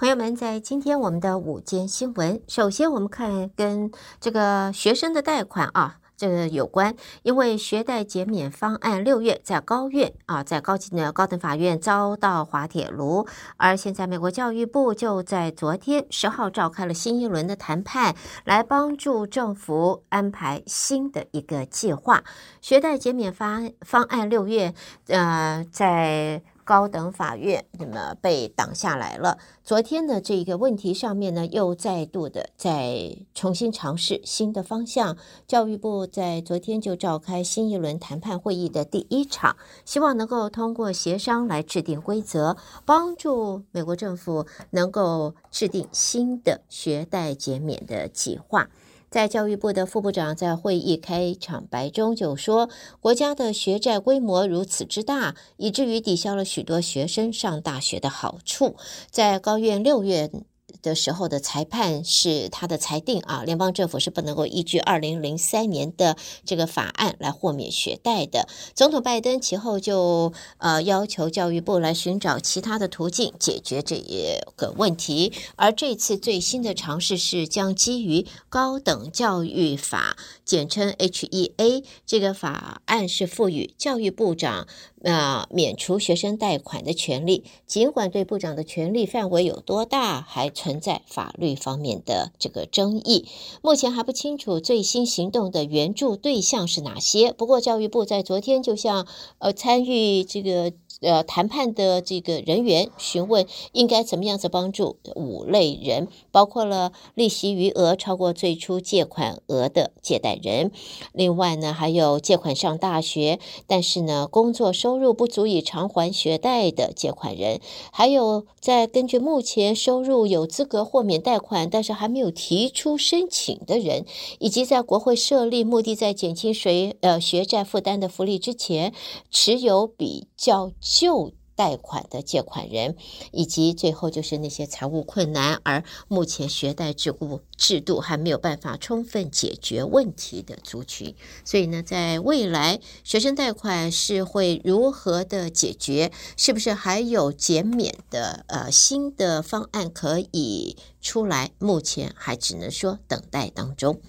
朋友们，在今天我们的午间新闻，首先我们看跟这个学生的贷款啊，这个有关，因为学贷减免方案六月在高院啊，在高级的高等法院遭到滑铁卢，而现在美国教育部就在昨天十号召开了新一轮的谈判，来帮助政府安排新的一个计划。学贷减免方方案六月，呃，在。高等法院那么被挡下来了。昨天的这个问题上面呢，又再度的再重新尝试新的方向。教育部在昨天就召开新一轮谈判会议的第一场，希望能够通过协商来制定规则，帮助美国政府能够制定新的学贷减免的计划。在教育部的副部长在会议开场白中就说，国家的学债规模如此之大，以至于抵消了许多学生上大学的好处。在高院六月。的时候的裁判是他的裁定啊，联邦政府是不能够依据二零零三年的这个法案来豁免学贷的。总统拜登其后就呃要求教育部来寻找其他的途径解决这一个问题，而这次最新的尝试是将基于高等教育法，简称 HEA 这个法案是赋予教育部长。那免除学生贷款的权利，尽管对部长的权力范围有多大，还存存在法律方面的这个争议。目前还不清楚最新行动的援助对象是哪些。不过，教育部在昨天就向呃参与这个。呃，谈判的这个人员询问应该怎么样子帮助五类人，包括了利息余额超过最初借款额的借贷人，另外呢，还有借款上大学，但是呢，工作收入不足以偿还学贷的借款人，还有在根据目前收入有资格豁免贷款，但是还没有提出申请的人，以及在国会设立目的在减轻谁呃学债负担的福利之前，持有比较。旧贷款的借款人，以及最后就是那些财务困难而目前学贷制度制度还没有办法充分解决问题的族群。所以呢，在未来学生贷款是会如何的解决？是不是还有减免的呃新的方案可以出来？目前还只能说等待当中。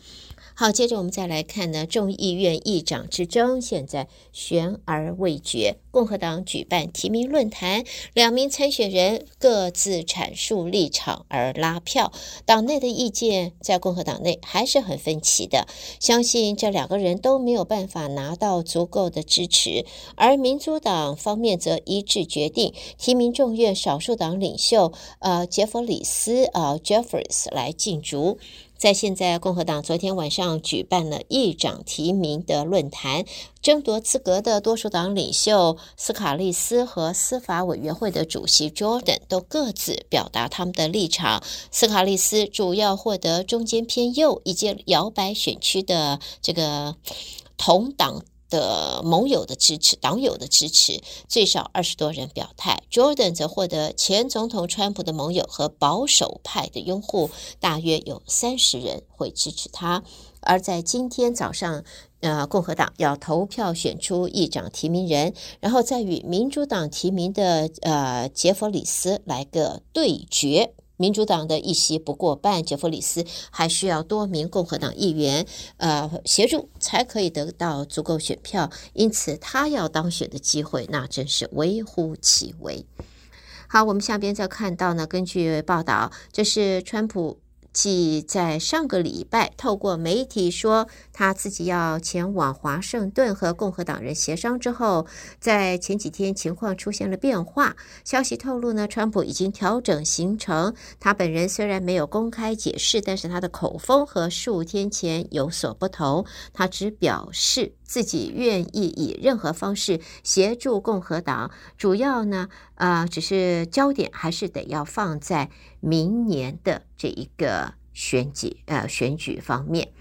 好，接着我们再来看呢，众议院议长之争现在悬而未决。共和党举办提名论坛，两名参选人各自阐述立场而拉票。党内的意见在共和党内还是很分歧的，相信这两个人都没有办法拿到足够的支持。而民主党方面则一致决定提名众院少数党领袖呃杰弗里斯呃 Jeffries 来竞逐。在现在，共和党昨天晚上举办了议长提名的论坛，争夺资格的多数党领袖斯卡利斯和司法委员会的主席 Jordan 都各自表达他们的立场。斯卡利斯主要获得中间偏右以及摇摆选区的这个同党。的盟友的支持，党友的支持，最少二十多人表态。Jordan 则获得前总统川普的盟友和保守派的拥护，大约有三十人会支持他。而在今天早上，呃，共和党要投票选出议长提名人，然后再与民主党提名的呃杰弗里斯来个对决。民主党的议席不过半，杰弗里斯还需要多名共和党议员呃协助才可以得到足够选票，因此他要当选的机会那真是微乎其微。好，我们下边再看到呢，根据报道，这是川普。继在上个礼拜透过媒体说他自己要前往华盛顿和共和党人协商之后，在前几天情况出现了变化。消息透露呢，川普已经调整行程。他本人虽然没有公开解释，但是他的口风和数天前有所不同。他只表示自己愿意以任何方式协助共和党，主要呢，呃，只是焦点还是得要放在明年的这一个选举，呃，选举方面。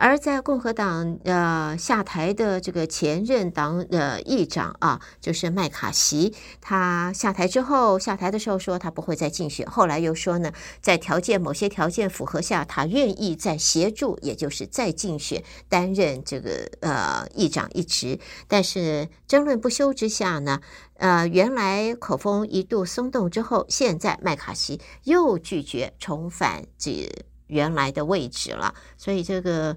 而在共和党呃下台的这个前任党的议长啊，就是麦卡锡，他下台之后，下台的时候说他不会再竞选，后来又说呢，在条件某些条件符合下，他愿意再协助，也就是再竞选担任这个呃议长一职。但是争论不休之下呢，呃，原来口风一度松动之后，现在麦卡锡又拒绝重返这。原来的位置了，所以这个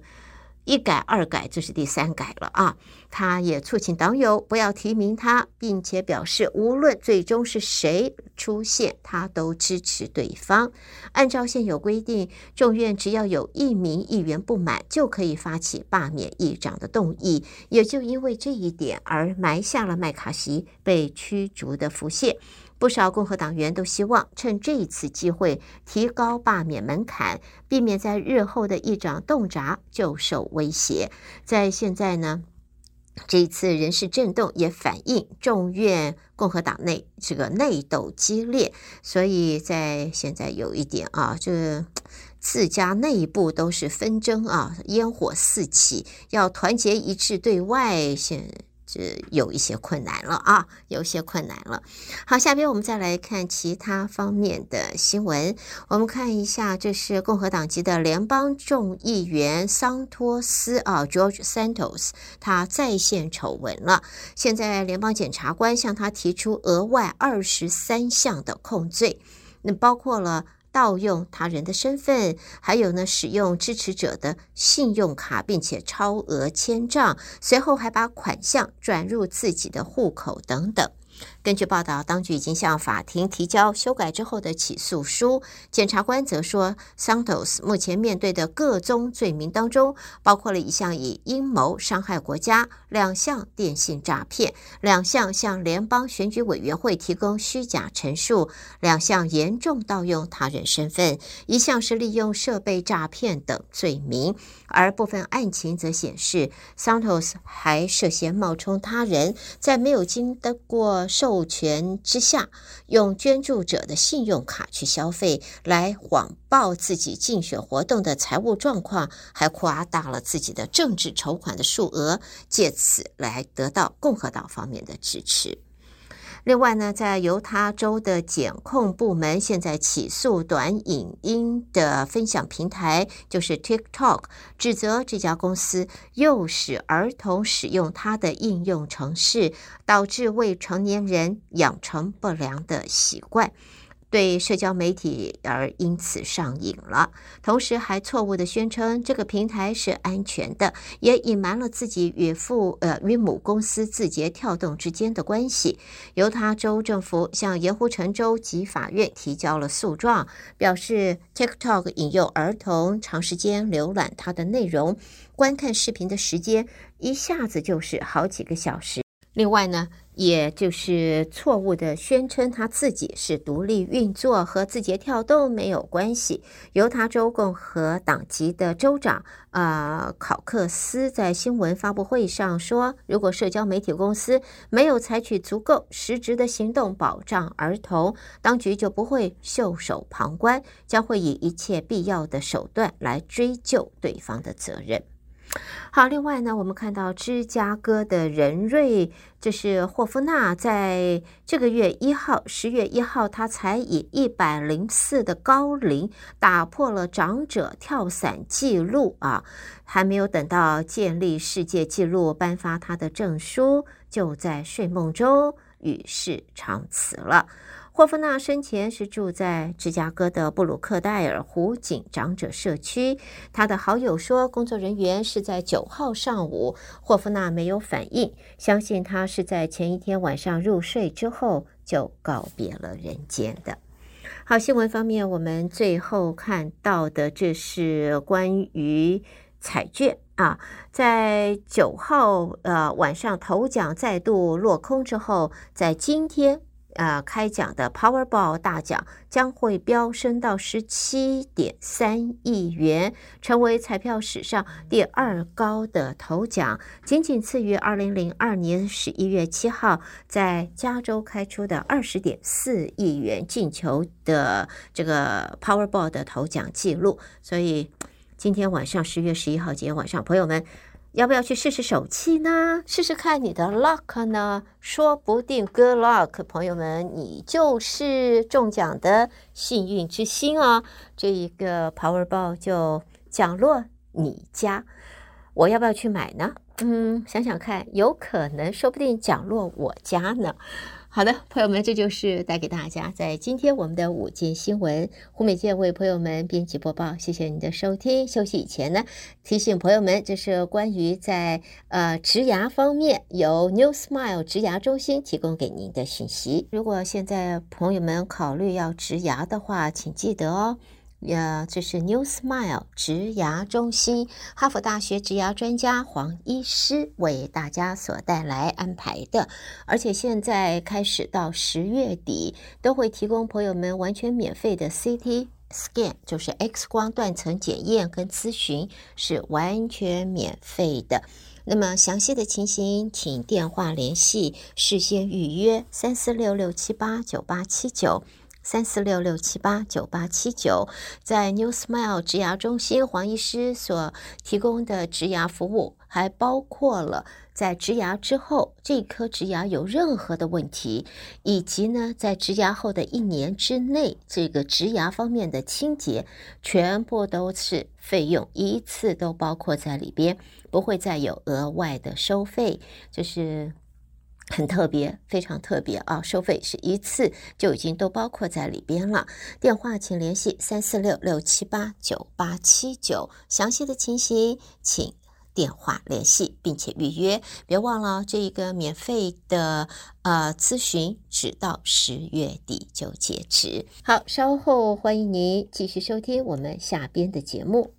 一改二改，这是第三改了啊！他也促请党友不要提名他，并且表示无论最终是谁出现，他都支持对方。按照现有规定，众院只要有一名议员不满，就可以发起罢免议长的动议。也就因为这一点，而埋下了麦卡锡被驱逐的伏线。不少共和党员都希望趁这一次机会提高罢免门槛，避免在日后的议长冻闸就受威胁。在现在呢，这一次人事震动也反映众院共和党内这个内斗激烈，所以在现在有一点啊，这自家内部都是纷争啊，烟火四起，要团结一致对外现。是有一些困难了啊，有一些困难了。好，下边我们再来看其他方面的新闻。我们看一下，这是共和党籍的联邦众议员桑托斯啊，George Santos，他再现丑闻了。现在联邦检察官向他提出额外二十三项的控罪，那包括了。盗用他人的身份，还有呢，使用支持者的信用卡，并且超额签账，随后还把款项转入自己的户口等等。根据报道，当局已经向法庭提交修改之后的起诉书。检察官则说，Santos 目前面对的各宗罪名当中，包括了一项以阴谋伤害国家，两项电信诈骗，两项向联邦选举委员会提供虚假陈述，两项严重盗用他人身份，一项是利用设备诈骗等罪名。而部分案情则显示，Santos 还涉嫌冒充他人，在没有经得过受授权之下，用捐助者的信用卡去消费，来谎报自己竞选活动的财务状况，还夸大了自己的政治筹款的数额，借此来得到共和党方面的支持。另外呢，在犹他州的检控部门现在起诉短影音的分享平台，就是 TikTok，指责这家公司诱使儿童使用它的应用程式，导致未成年人养成不良的习惯。对社交媒体而因此上瘾了，同时还错误地宣称这个平台是安全的，也隐瞒了自己与父呃与母公司字节跳动之间的关系。犹他州政府向盐湖城州级法院提交了诉状，表示 TikTok 引诱儿童长时间浏览它的内容，观看视频的时间一下子就是好几个小时。另外呢，也就是错误的宣称他自己是独立运作，和字节跳动没有关系。犹他州共和党籍的州长、呃、考克斯在新闻发布会上说：“如果社交媒体公司没有采取足够实质的行动保障儿童，当局就不会袖手旁观，将会以一切必要的手段来追究对方的责任。”好，另外呢，我们看到芝加哥的仁瑞，就是霍夫纳，在这个月一号，十月一号，他才以一百零四的高龄打破了长者跳伞纪录啊，还没有等到建立世界纪录颁发他的证书，就在睡梦中与世长辞了。霍夫纳生前是住在芝加哥的布鲁克戴尔湖景长者社区。他的好友说，工作人员是在九号上午，霍夫纳没有反应，相信他是在前一天晚上入睡之后就告别了人间的。好，新闻方面，我们最后看到的这是关于彩券啊，在九号呃晚上头奖再度落空之后，在今天。呃，开奖的 Powerball 大奖将会飙升到十七点三亿元，成为彩票史上第二高的头奖，仅仅次于二零零二年十一月七号在加州开出的二十点四亿元进球的这个 Powerball 的头奖记录。所以。今天晚上十月十一号，今天晚上朋友们要不要去试试手气呢？试试看你的 luck 呢？说不定 good luck，朋友们，你就是中奖的幸运之星哦！这一个 Powerball 就降落你家，我要不要去买呢？嗯，想想看，有可能，说不定降落我家呢。好的，朋友们，这就是带给大家在今天我们的午间新闻。胡美健为朋友们编辑播报，谢谢您的收听。休息以前呢，提醒朋友们，这是关于在呃植牙方面由 New Smile 植牙中心提供给您的信息。如果现在朋友们考虑要植牙的话，请记得哦。呀，这是 New Smile 植牙中心，哈佛大学植牙专家黄医师为大家所带来安排的，而且现在开始到十月底都会提供朋友们完全免费的 CT scan，就是 X 光断层检验跟咨询是完全免费的。那么详细的情形，请电话联系，事先预约三四六六七八九八七九。三四六六七八九八七九，在 New Smile 植牙中心，黄医师所提供的植牙服务，还包括了在植牙之后，这颗植牙有任何的问题，以及呢，在植牙后的一年之内，这个植牙方面的清洁，全部都是费用一次都包括在里边，不会再有额外的收费，就是。很特别，非常特别啊！收费是一次就已经都包括在里边了。电话请联系三四六六七八九八七九，详细的情形请电话联系并且预约。别忘了这一个免费的呃咨询，直到十月底就截止。好，稍后欢迎您继续收听我们下边的节目。